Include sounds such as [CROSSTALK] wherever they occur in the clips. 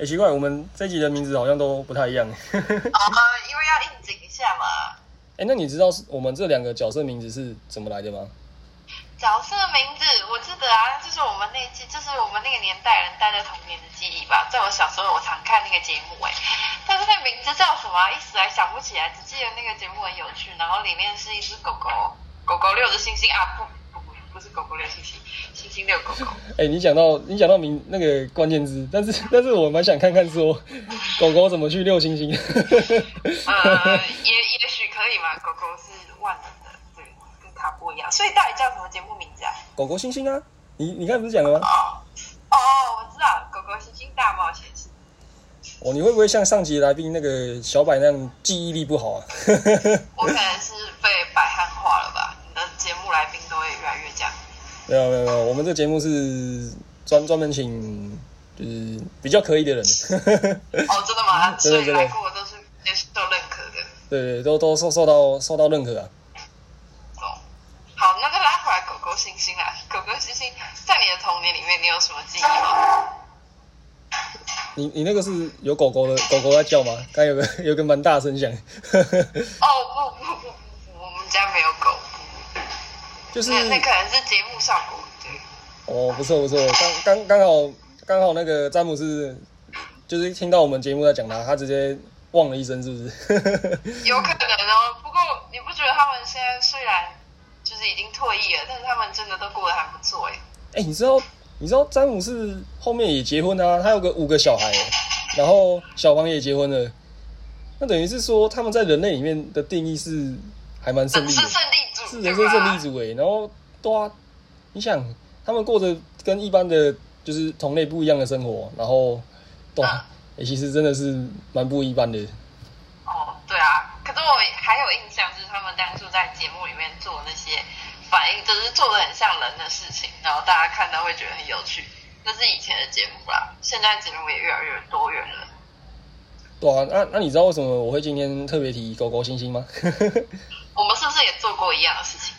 哎，奇怪，我们这集的名字好像都不太一样。哦，[LAUGHS] 因为要应景一下嘛。哎，那你知道我们这两个角色名字是怎么来的吗？角色名字我记得啊，就是我们那季，就是我们那个年代人大家童年的记忆吧。在我小时候，我常看那个节目，哎，但是那名字叫什么，一时还想不起来，只记得那个节目很有趣，然后里面是一只狗狗，狗狗遛着星星啊，不不是狗狗遛星星。星星遛狗狗。哎，你讲到你讲到名那个关键字，但是 [LAUGHS] 但是我蛮想看看说狗狗怎么去遛星星。呃，也也许可以嘛，狗狗是万能的，对，跟它不一样。所以到底叫什么节目名字啊？狗狗星星啊，你你刚才不是讲了吗？哦哦，我知道，狗狗星星大冒险。哦，你会不会像上集来宾那个小柏那样记忆力不好啊？[LAUGHS] 我可能是被百汉化了吧？你的节目来宾都会越来越这样。没有没有没有，我们这节目是专专门请就是比较可以的人。哦，真的吗？[LAUGHS] 所以来过都是接受认可的。对对，都都受受到受到认可啊。哦，好，那就拉回来狗狗星星啊，狗狗星星，在你的童年里面，你有什么记忆吗？你你那个是有狗狗的 [LAUGHS] 狗狗在叫吗？刚有个有个蛮大声响。哦不不不不不，我们家没有狗。就是那可能是节目效果，对。哦，不错不错，刚刚刚好刚好那个詹姆斯就是听到我们节目在讲他，他直接忘了一声，是不是？[LAUGHS] 有可能哦，不过你不觉得他们现在虽然就是已经退役了，但是他们真的都过得还不错哎。哎，你知道你知道詹姆斯后面也结婚啊，他有个五个小孩，然后小王也结婚了，那等于是说他们在人类里面的定义是还蛮胜利的。是人生胜利组哎，然后对啊，你想他们过着跟一般的就是同类不一样的生活，然后对啊，其实真的是蛮不一般的。哦，对啊，可是我还有印象，就是他们当初在节目里面做那些反应，就是做的很像人的事情，然后大家看到会觉得很有趣。那是以前的节目啦，现在节目也越来越多元了。对啊，那那你知道为什么我会今天特别提狗狗星星吗？[LAUGHS] 我们是不是也做过一样的事情？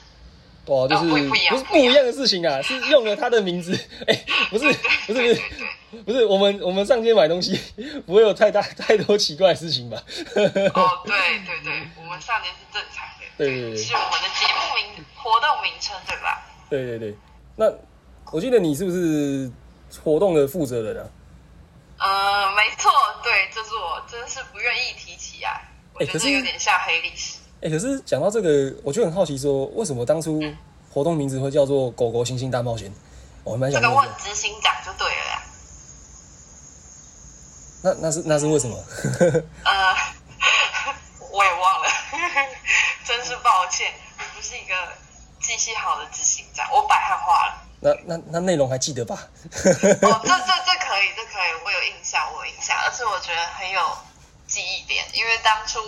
哇，就是不是不一样的事情啊，[LAUGHS] 是用了他的名字。[LAUGHS] 哎，不是不是不是不是，我们我们上街买东西 [LAUGHS] 不会有太大太多奇怪的事情吧？哦，对对对，我们上街是正常的。对对对，是我们的节目名活动名称对吧？对对对，那我记得你是不是活动的负责人啊？呃，没错，对，这是我真是不愿意提起啊，我觉得有点像黑历史。哎，可是讲到这个，我就很好奇，说为什么当初活动名字会叫做“狗狗星星大冒险”？我蛮想这个问执行长就对了呀。那那是那是为什么？[LAUGHS] 呃，我也忘了，真是抱歉，我不是一个记性好的执行长，我摆汉化了。那那那内容还记得吧？[LAUGHS] 哦，这这这可以，这可以，我有印象，我有印象，而且我觉得很有记忆点，因为当初。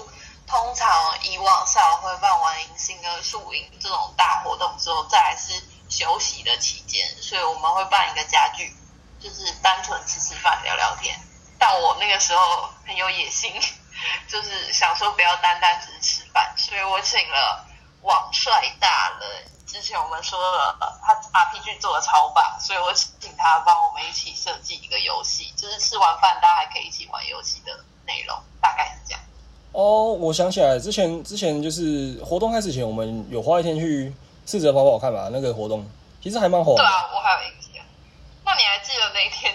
通常以往上会办完迎新跟宿营这种大活动之后，再来是休息的期间，所以我们会办一个家具，就是单纯吃吃饭聊聊天。但我那个时候很有野心，[LAUGHS] 就是想说不要单单只是吃饭，所以我请了网帅大人。之前我们说了，他 RPG 做的超棒，所以我请他帮我们一起设计一个游戏，就是吃完饭大家还可以一起玩游戏的内容，大概是这样。哦，我想起来，之前之前就是活动开始前，我们有花一天去试着跑跑看吧。那个活动其实还蛮火。对啊，我还有印象。那你还记得那一天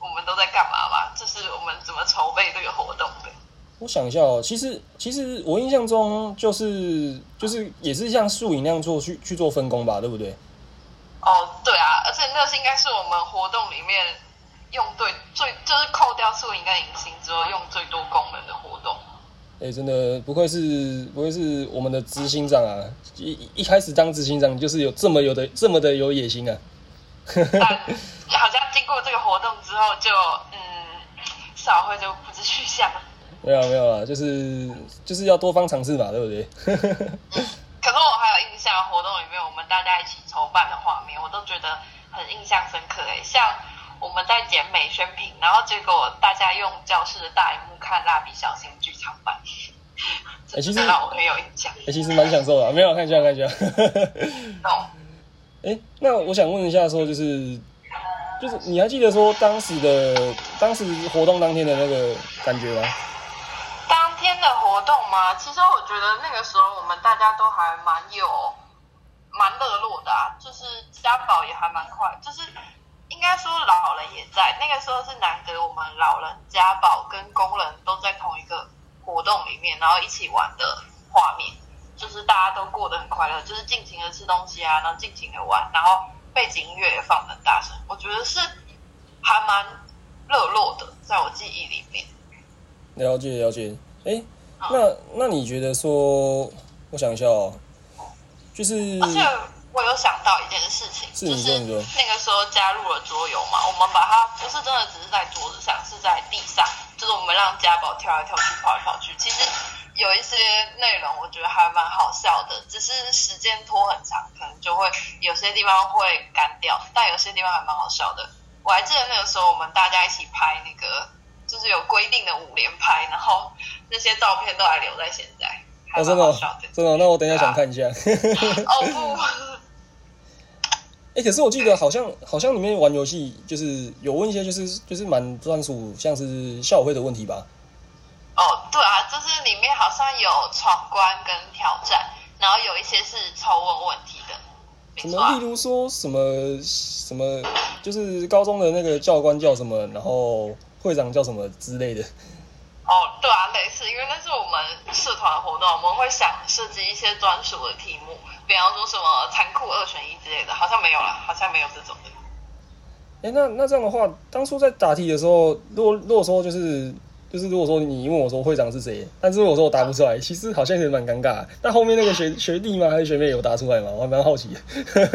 我们都在干嘛吗？就是我们怎么筹备这个活动的？我想一下哦，其实其实我印象中就是就是也是像素影那样做去去做分工吧，对不对？哦，对啊，而且那是应该是我们活动里面用对最就是扣掉素影跟影星之后用最多功能的活动。哎，真的不愧是不愧是我们的执行长啊！一一开始当执行长就是有这么有的这么的有野心啊！[LAUGHS] 好像经过这个活动之后，就嗯，少会就不知去向。没有没有啊，就是就是要多方尝试嘛，对不对？[LAUGHS] 可是我还有印象，活动里面我们大家一起筹办的画面，我都觉得很印象深刻。哎，像。我们在剪美宣品，然后结果大家用教室的大荧幕看《蜡笔小新》剧场版，[LAUGHS] 哎，其实让我很有印象。哎，其实蛮享受的，没有看一下看一下。[LAUGHS] 懂。哎，那我想问一下，说就是就是你还记得说当时的当时活动当天的那个感觉吗？当天的活动吗？其实我觉得那个时候我们大家都还蛮有蛮热络的啊，就是家宝也还蛮快，就是应该说老人也在，那个时候是难得我们老人家宝跟工人都在同一个活动里面，然后一起玩的画面，就是大家都过得很快乐，就是尽情的吃东西啊，然后尽情的玩，然后背景音乐也放得很大声，我觉得是还蛮热络的，在我记忆里面。了解了解，哎、那那你觉得说，我想一下哦，就是而且我有想到一件事情，是就是那个时候加入了桌游嘛，我们把它不是真的只是在桌子上，是在地上，就是我们让家宝跳来跳去、跑来跑去。其实有一些内容我觉得还蛮好笑的，只是时间拖很长，可能就会有些地方会干掉，但有些地方还蛮好笑的。我还记得那个时候我们大家一起拍那个，就是有规定的五连拍，然后那些照片都还留在现在，还哦，真的。真的哦，那我等一下想看一下。[LAUGHS] 哦不。哎、可是我记得好像好像里面玩游戏就是有问一些就是就是蛮专属像是校委会的问题吧？哦，对啊，就是里面好像有闯关跟挑战，然后有一些是抽问问题的，什么，啊例。如说什么什么，就是高中的那个教官叫什么，然后会长叫什么之类的。哦，对啊，类似，因为那是我们社团活动，我们会想设计一些专属的题目，比方说什么残酷二选一之类的，好像没有了，好像没有这种的。哎、那那这样的话，当初在答题的时候，如果如果说就是就是如果说你问我说会长是谁，但是如果说我答不出来，其实好像也蛮尴尬的。但后面那个学 [LAUGHS] 学弟吗还是学妹有答出来吗？我还蛮好奇的。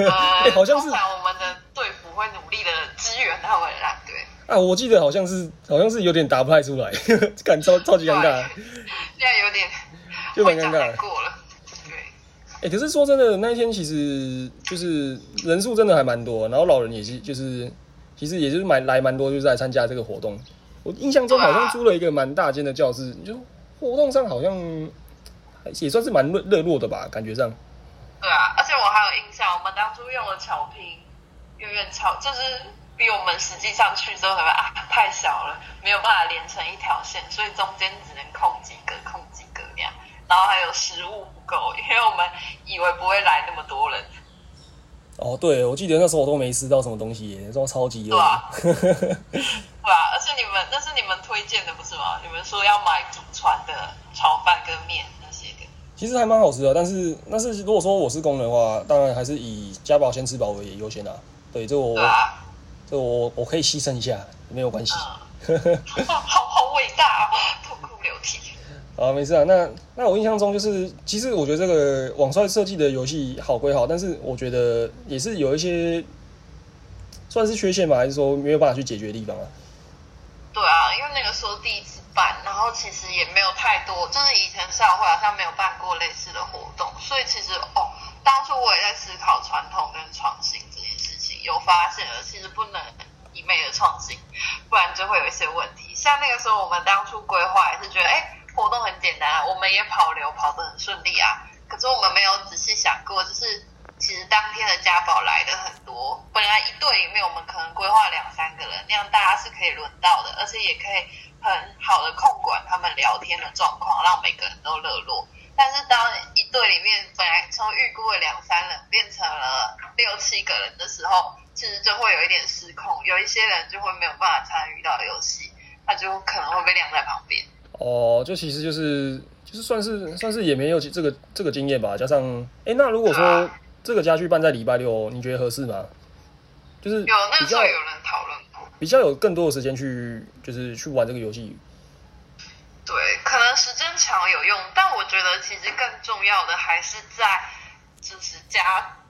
[LAUGHS] 好像是我们的队服会努力的支援他们啦，对。啊，我记得好像是好像是有点答不太出来，[LAUGHS] 感超超级尴尬，现在有点就蛮尴尬过了，对。哎、可是说真的，那一天其实就是人数真的还蛮多，然后老人也是就是其实也就是蛮来蛮多，就是来参加这个活动。我印象中好像租了一个蛮大间的教室，就活动上好像也算是蛮热热络的吧，感觉上。对啊，而且我还有印象，我们当初用的草坪远远超，就是比我们实际上去之后，可能啊太小了，没有办法连成一条线，所以中间只能空几个，空几个那样。然后还有食物够，因为我们以为不会来那么多人。哦，对，我记得那时候我都没吃到什么东西耶，那时候超级饿对啊。[LAUGHS] 对啊，而且你们那是你们推荐的不是吗？你们说要买祖传的炒饭跟面那些的。其实还蛮好吃的，但是但是如果说我是工人的话，当然还是以家宝先吃饱为优先啊。对，这我这我我可以牺牲一下，没有关系。嗯，[LAUGHS] 好好伟大。啊，没事啊。那那我印象中就是，其实我觉得这个网帅设计的游戏好归好，但是我觉得也是有一些算是缺陷吧，还是说没有办法去解决的地方啊？对啊，因为那个时候第一次办，然后其实也没有太多，就是以前校会好像没有办过类似的活动，所以其实哦，当初我也在思考传统跟创新这件事情，有发现了其实不能一昧的创新，不然就会有一些问题。像那个时候我们当初规划也是觉得，哎，活动很简单啊，我们也跑流跑得很顺利啊，可是我们没有仔细想过，就是其实当天的家宝来的很多，本来一队里面我们可能规划两三个人，那样大家是可以轮到的，而且也可以很好的控管他们聊天的状况，让每个人都热络。但是当一队里面本来从预估的两三人变成了六七个人的时候，其实就会有一点失控，有一些人就会没有办法参与到游戏，他就可能会被晾在旁边。哦，就其实就是就是算是算是也没有这个这个经验吧，加上哎、那如果说这个家具办在礼拜六，你觉得合适吗？就是有那时候有人讨论过，比较有更多的时间去就是去玩这个游戏。对，可能时间长有用，但我觉得其实更重要的还是在就是家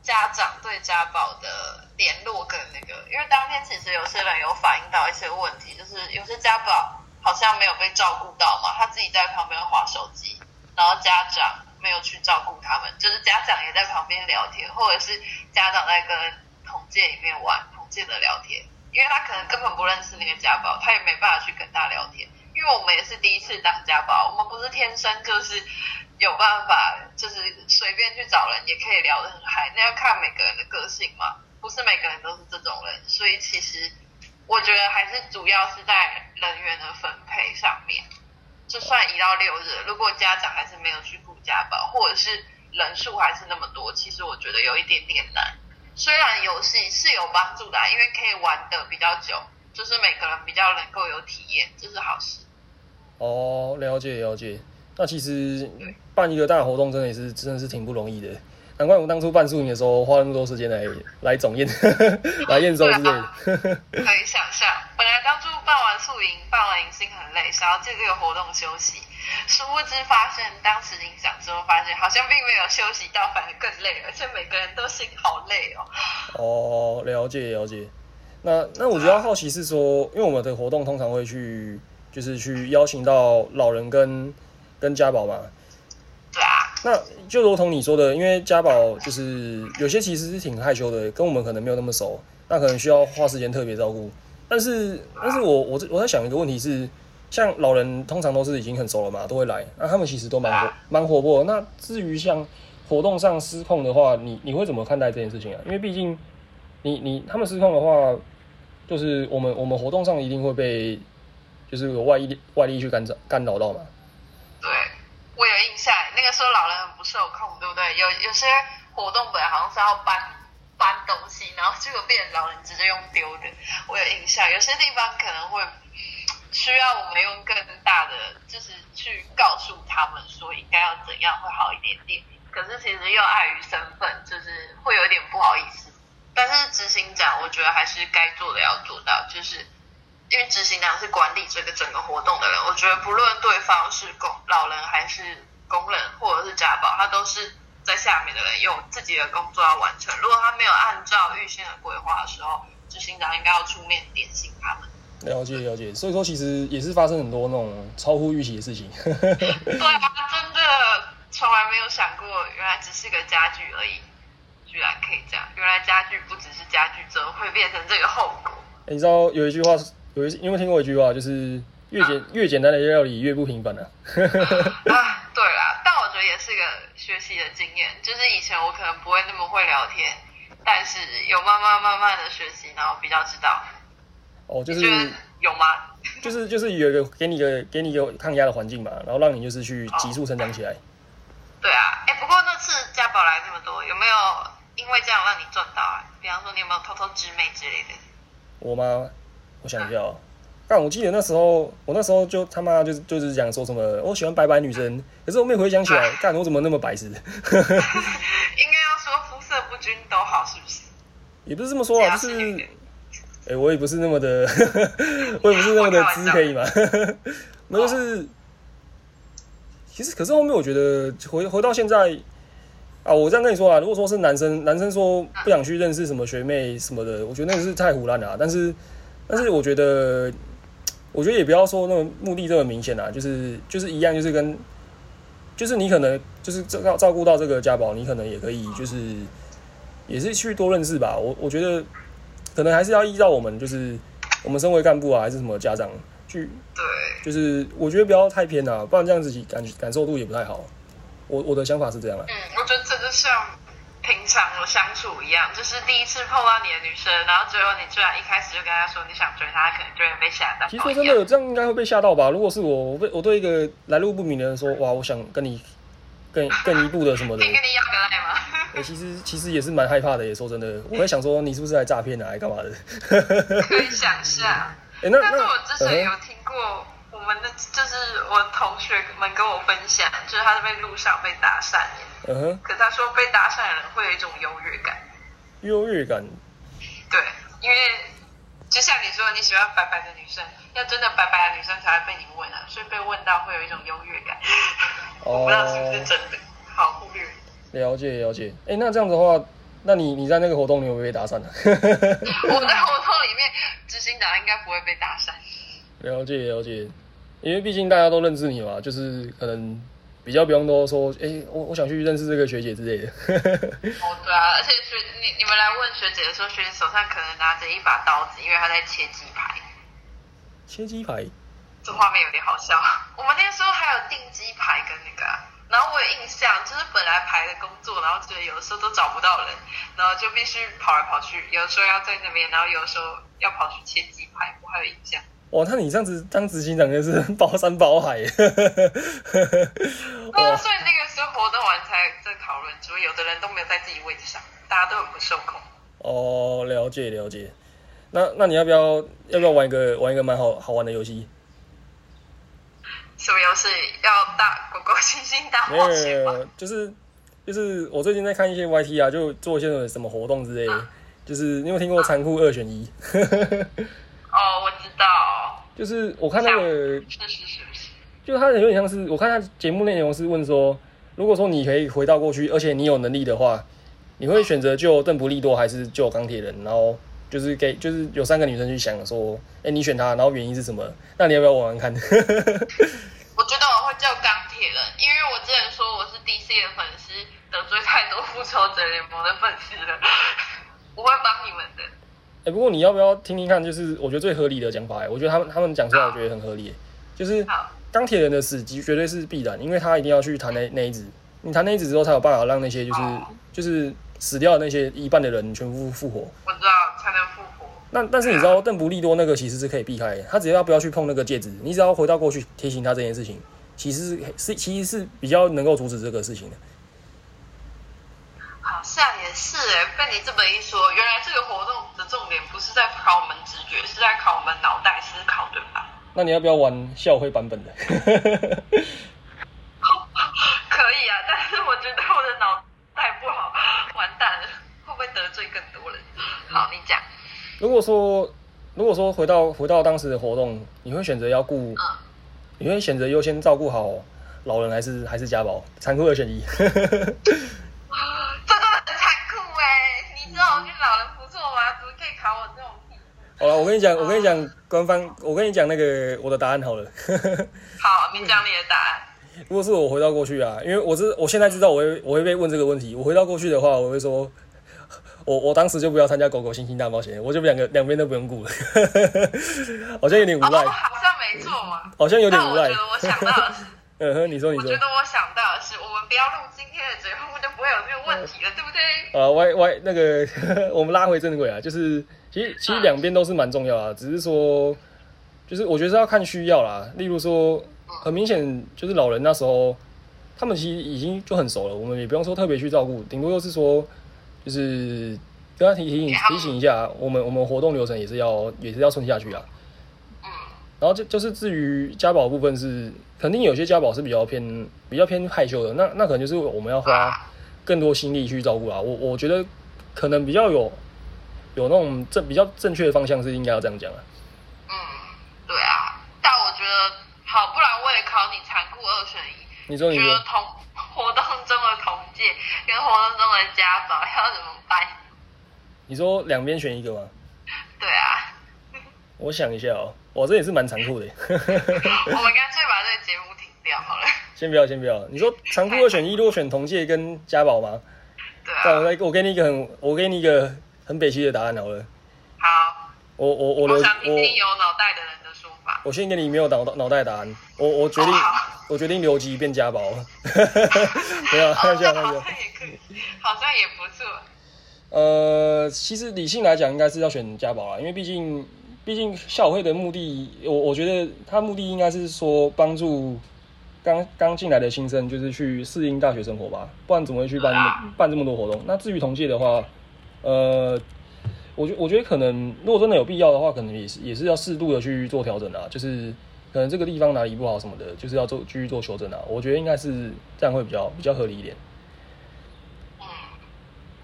家长对家宝的联络跟那个，因为当天其实有些人有反映到一些问题，就是有些家宝好像没有被照顾到嘛，他自己在旁边划手机，然后家长没有去照顾他们，就是家长也在旁边聊天，或者是家长在跟同届里面玩同届的聊天，因为他可能根本不认识那个家宝，他也没办法去跟他聊天。因为我们也是第一次当家宝，我们不是天生就是有办法，就是随便去找人也可以聊得很嗨，那要看每个人的个性嘛，不是每个人都是这种人，所以其实我觉得还是主要是在人员的分配上面。就算一到六日，如果家长还是没有去顾家宝，或者是人数还是那么多，其实我觉得有一点点难。虽然游戏是有帮助的，因为可以玩的比较久，就是每个人比较能够有体验，这是好事。哦，了解了解。那其实办一个大活动真的也是真的是挺不容易的，难怪我当初办宿营的时候花那么多时间来来总验 [LAUGHS] 来验收之类的。可以想象，本来当初办完宿营、办完迎新很累，想要借这个活动休息，殊不知发现当时影响之后，发现好像并没有休息到，反而更累，而且每个人都心好累哦。哦，了解了解。那那我比较好奇是说，因为我们的活动通常会去，就是去邀请到老人跟。跟家宝嘛，那就如同你说的，因为家宝就是有些其实是挺害羞的，跟我们可能没有那么熟，那可能需要花时间特别照顾。但是，但是我我我在想一个问题是，像老人通常都是已经很熟了嘛，都会来，那他们其实都蛮蛮活泼。那至于像活动上失控的话，你你会怎么看待这件事情啊？因为毕竟你你他们失控的话，就是我们我们活动上一定会被就是有外力外力去干扰干扰到嘛。对，我有印象，那个时候老人很不受控，对不对？有有些活动本来好像是要搬搬东西，然后结果变老人直接用丢的，我有印象。有些地方可能会需要我们用更大的，就是去告诉他们说应该要怎样会好一点点。可是其实又碍于身份，就是会有点不好意思。但是执行长，我觉得还是该做的要做到，就是。因为执行长是管理这个整个活动的人，我觉得不论对方是公老人还是工人或者是家暴，他都是在下面的人有自己的工作要完成。如果他没有按照预先的规划的时候，执行长应该要出面点醒他们。了解了解，所以说其实也是发生很多那种超乎预期的事情。对啊，真的从来没有想过，原来只是个家具而已，居然可以这样。原来家具不只是家具，怎么会变成这个后果？你知道有一句话是。有一，有没有听过一句话，就是越简越简单的料理越不平凡呢？[LAUGHS] 啊，对啦，但我觉得也是个学习的经验，就是以前我可能不会那么会聊天，但是有慢慢慢慢的学习，然后比较知道。哦，就是有吗？[LAUGHS] 就是就是有一个给你一个给你一个抗压的环境嘛，然后让你就是去急速成长起来。[LAUGHS] 对啊，哎，不过那次家宝来这么多，有没有因为这样让你赚到啊？比方说你有没有偷偷直妹之类的？我吗？我想一下，但我记得那时候，我那时候就他妈就是就是讲说什么我喜欢白白女生，可是我没回想起来，[LAUGHS] 干我怎么那么白痴？应该要说肤色不均都好，是不是？也不是这么说啊，就是，哎，我也不是那么的，[LAUGHS] 我也不是那么的知，可以吗？那 [LAUGHS] 就是，其实可是后面我觉得回回到现在啊，我这样跟你说啊，如果说是男生，男生说不想去认识什么学妹什么的，我觉得那个是太胡乱了，但是。但是我觉得，我觉得也不要说那个目的这么明显啊，就是就是一样，就是跟，就是你可能就是照照顾到这个家宝，你可能也可以就是也是去多认识吧。我我觉得可能还是要依照我们就是我们身为干部啊，还是什么家长去，对，就是我觉得不要太偏啊，不然这样子感感受度也不太好。我我的想法是这样啊。嗯，我觉得这就像。平常的相处一样，就是第一次碰到你的女生，然后最后你居然一开始就跟她说你想追她，可能就会被吓到。其实真的这样应该会被吓到吧？如果是我，我被我对一个来路不明的人说，哇，我想跟你 [LAUGHS] 更更一步的什么的，可以跟你要个赖吗？哎，[LAUGHS] 其实其实也是蛮害怕的。也说真的，我会想说你是不是来诈骗的，来干嘛的？[LAUGHS] 可以想象。哎，那但是我之前有听过。我们的就是我同学们跟我分享，就是他在路上被搭讪，嗯哼，可他说被搭讪的人会有一种优越感，优越感，对，因为就像你说你喜欢白白的女生，要真的白白的女生才会被你问啊，所以被问到会有一种优越感，我不知道是不是真的，好忽略。了解了解，哎，那这样子的话，那你你在那个活动里有没有被搭讪呢？[LAUGHS] 我在活动里面执行长应该不会被搭讪。了解了解。因为毕竟大家都认识你嘛，就是可能比较不用多说，哎，我我想去认识这个学姐之类的。哦，对啊，而且学你你们来问学姐的时候，学姐手上可能拿着一把刀子，因为她在切鸡排。切鸡排？这画面有点好笑。我们那个时候还有订鸡排跟那个然后我有印象，就是本来排的工作，然后觉得有的时候都找不到人，然后就必须跑来跑去，有时候要在那边，然后有时候要跑去切鸡排，我还有印象。哇，那你这样子当执行长就是 [LAUGHS] 包山包海耶。[LAUGHS] 对啊，所以那个时候活动完才在讨论，所以有的人都没有在自己位置上，大家都很不受控。哦，了解了解。那那你要不要要不要玩一个玩一个蛮好好玩的游戏？什么游戏？要大狗狗星星大冒险吗？就是就是我最近在看一些 YT 啊，就做一些什么活动之类的。就是你有听过残酷二选一？[LAUGHS] 哦，我知道，就是我看那个，就他有点像是我看他节目内容是问说，如果说你可以回到过去，而且你有能力的话，你会选择救邓布利多还是救钢铁人？然后就是给就是有三个女生去想说，哎、你选他，然后原因是什么？那你要不要玩玩看？[LAUGHS] 我觉得我会叫钢铁人，因为我之前说我是 DC 的粉丝，得罪太多复仇者联盟的粉丝了，[LAUGHS] 我会帮你们的。哎、不过你要不要听听看？就是我觉得最合理的讲法，哎，我觉得他们他们讲出来，我觉得很合理。就是，钢铁人的死绝绝对是必然，因为他一定要去弹那那一子，你弹那一子之后，才有办法让那些就是、哦就是死掉的那些一半的人全部复活。我知道才能复活。那但是你知道邓布利多那个其实是可以避开的，他只要不要去碰那个戒指，你只要回到过去提醒他这件事情，其实是是其实是比较能够阻止这个事情的。好像也是哎，被你这么一说，原来这个活动那你要不要玩校徽版本的？[LAUGHS] 可以啊，但是我觉得我的脑袋不好，完蛋了，会不会得罪更多人？好，你讲。如果说如果说回到回到当时的活动，你会选择要顾，嗯，你会选择优先照顾好老人还是还是家宝？残酷二选一。这真的很残酷哎！你知道我跟老人不错吗？怎么可以考我这种题？好了，我跟你讲，我跟你讲，官方，我跟你讲那个我的答案好了。[LAUGHS] 好，你讲你的答案。如果是我回到过去啊，因为我知我现在知道我会我会被问这个问题，我回到过去的话，我会说，[LAUGHS] 我我当时就不要参加狗狗星星大冒险，我就两个两边都不用顾了，[LAUGHS] 好像有点无哦，赖，好像没错嘛。好像有点无赖我觉。得我想到的是，嗯哼，你说你说我觉得我想到的是，我们不要录今天的节目，会有这个问题了，对不对？啊，歪歪那个，[LAUGHS] 我们拉回正轨啊，就是其实其实两边都是蛮重要啊，只是说，就是我觉得是要看需要啦。例如说，很明显就是老人那时候，他们其实已经就很熟了，我们也不用说特别去照顾，顶多就是说，就是跟他提提醒提醒一下，我们我们活动流程也是要也是要顺下去啊。嗯，然后就就是至于家宝部分是，肯定有些家宝是比较偏比较偏害羞的，那那可能就是我们要花更多心力去照顾啊。我我觉得可能比较有有那种正比较正确的方向是应该要这样讲啊。嗯，对啊。但我觉得，好，不然我也考你残酷二选一。你说你说觉得同活动中的同届跟活动中的家宝要怎么办？你说两边选一个吗？对啊，我想一下哦，我这也是蛮残酷的。[LAUGHS] 我们干脆把这个节目停掉好了。先不要，先不要。你说残酷二选一，如果选同届跟家宝吗？对那我给你一个很我给你一个很北西的答案好了。好，我我我留我想听听有脑袋的人的说法。我先给你没有脑脑袋的答案。我我决定哦 [LAUGHS] 我决定留级变家宝。[LAUGHS] 没有，开哦玩笑，那好开玩笑。像也可以，好像也不错。呃，其实理性来讲，应该是要选家宝啦，因为毕竟，毕竟校会的目的，我我觉得他目的应该是说帮助刚刚进来的新生，就是去适应大学生活吧，不然怎么会去办办这么多活动？那至于同届的话，呃，我觉我觉得可能如果真的有必要的话，可能也是也是要适度的去做调整啊，就是可能这个地方哪里不好什么的，就是要做继续做修正啊。我觉得应该是这样会比较比较合理一点。嗯，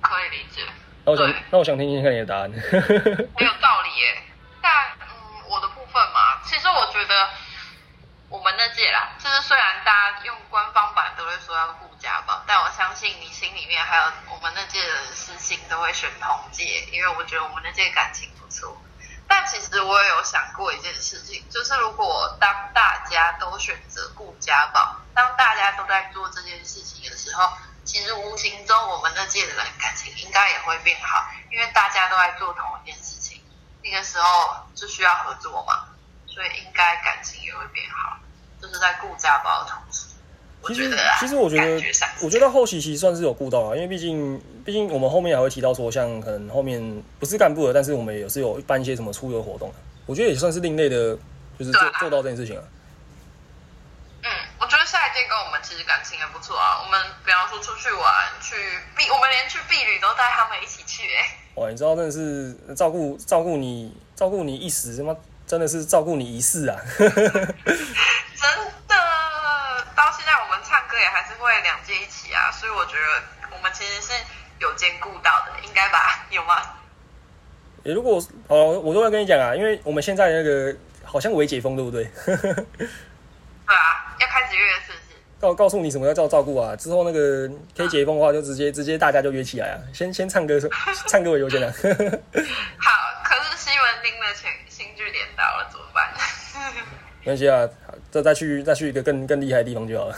可以理解，那我想那我想听听看你的答案。很有道理耶。但嗯，我的部分嘛，其实我觉得那届啦，就是虽然大家用官方版都会说要顾家宝，但我相信你心里面还有我们那届的私心都会选同届，因为我觉得我们那届感情不错。但其实我也有想过一件事情，就是如果当大家都选择顾家宝，当大家都在做这件事情的时候，其实无形中我们那届的人感情应该也会变好，因为大家都在做同一件事情，那个时候就需要合作嘛，所以应该感情也会变好，就是在顾家宝的同时。我其实其实我觉得我觉得后期其实算是有顾到啊，因为毕竟毕竟我们后面还会提到说，像可能后面不是干部的，但是我们也是有办一些什么出游活动，我觉得也算是另类的，就是做啊做到这件事情啊。嗯，我觉得下一届跟我们其实感情也不错啊。我们比方说出去玩，去避，我们连去避旅都带他们一起去、哎，哇，你知道真的是照顾照顾你照顾你一时，他妈真的是照顾你一世啊！[LAUGHS] 真的。到现在我们唱歌也还是会两届一起啊，所以我觉得我们其实是有兼顾到的，应该吧？[LAUGHS] 有吗？也如果哦，我都会跟你讲啊，因为我们现在那个好像微解封，对不对？[LAUGHS] 对啊，要开始约了是不是？告告诉你什么要照照顾啊，之后那个可以解封的话，就直接直接大家就约起来啊，先先唱歌唱歌为优先啊。[LAUGHS] 好，可是西门町的前新据点到了，怎么办？没关系啊，这再去再去一个更更厉害的地方就好了。[LAUGHS]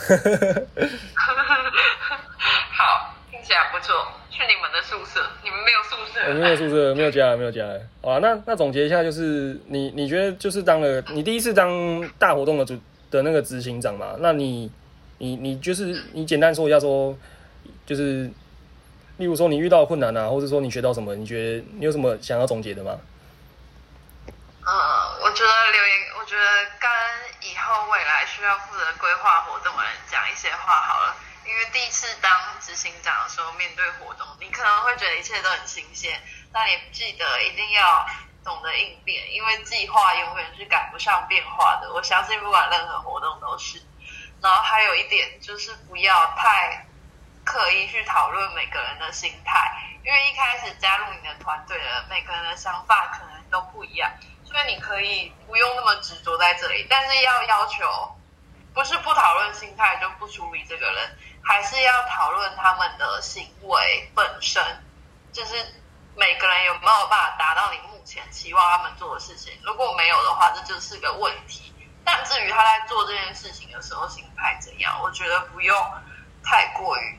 好，听起来不错。去你们的宿舍，你们没有宿舍？我们没有宿舍，没有家，没有家。好啊，那那总结一下，就是你你觉得就是当了你第一次当大活动的主的那个执行长嘛？那你你你就是你简单说一下说，就是例如说你遇到困难啊，或者说你学到什么，你觉得你有什么想要总结的吗？嗯，我觉得留言，我觉得跟以后未来需要负责规划活动的人讲一些话好了。因为第一次当执行长的时候，面对活动，你可能会觉得一切都很新鲜，但你记得一定要懂得应变，因为计划永远是赶不上变化的。我相信不管任何活动都是。然后还有一点就是不要太刻意去讨论每个人的心态，因为一开始加入你的团队的每个人的想法可能都不一样，所以你可以不用那么执着在这里，但是要要求不是不讨论心态就不处理这个人，还是要讨论他们的行为本身，就是每个人有没有办法达到你目前期望他们做的事情，如果没有的话，这就是个问题。但至于他在做这件事情的时候心态怎样，我觉得不用太过于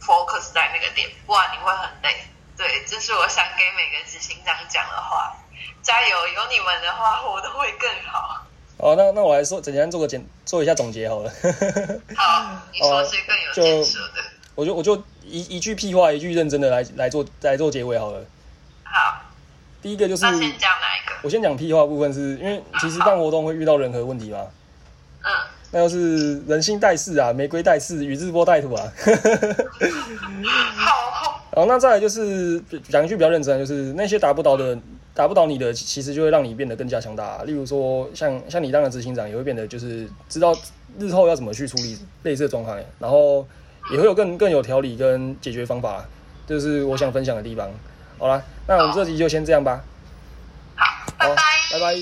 focus 在那个点，不然你会很累。对，这是我想给每个执行长讲的话。加油，有你们的话，活动会更好。哦，那那我来说简单做个简做一下总结好了。[LAUGHS] 好，你说谁更有建设的。我就我就一一句屁话，一句认真的来来做来做结尾好了。好，第一个就是那先讲哪一个？我先讲屁话部分是，因为其实办活动会遇到人和问题嘛，嗯，那就是人心待事啊，玫瑰待事，宇智波带土啊。[LAUGHS] 好 [LAUGHS] 好，那再来就是讲一句比较认真的，就是那些打不倒的、打不倒你的，其实就会让你变得更加强大、例如说，像像你当了执行长，也会变得就是知道日后要怎么去处理类似的状况，然后也会有更更有条理跟解决方法，就是我想分享的地方。好啦，那我们这集就先这样吧。好，拜拜，拜拜。